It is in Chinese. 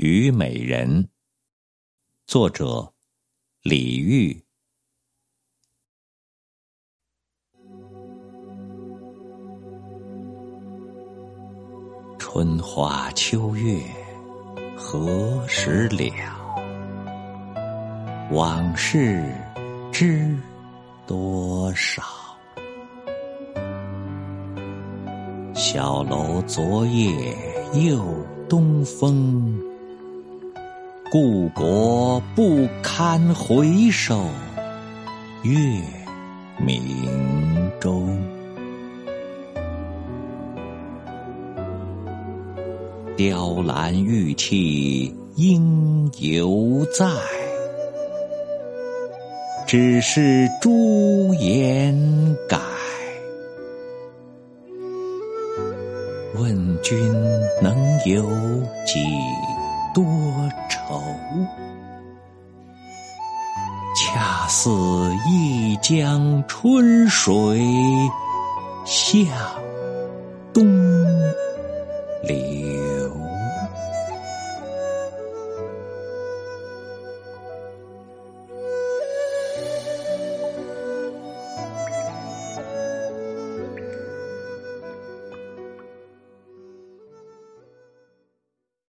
虞美人》，作者李煜。春花秋月何时了？往事知多少？小楼昨夜又东风，故国不堪回首月明中。雕栏玉砌应犹在，只是朱颜改。问君能有几多愁？恰似一江春水向东流。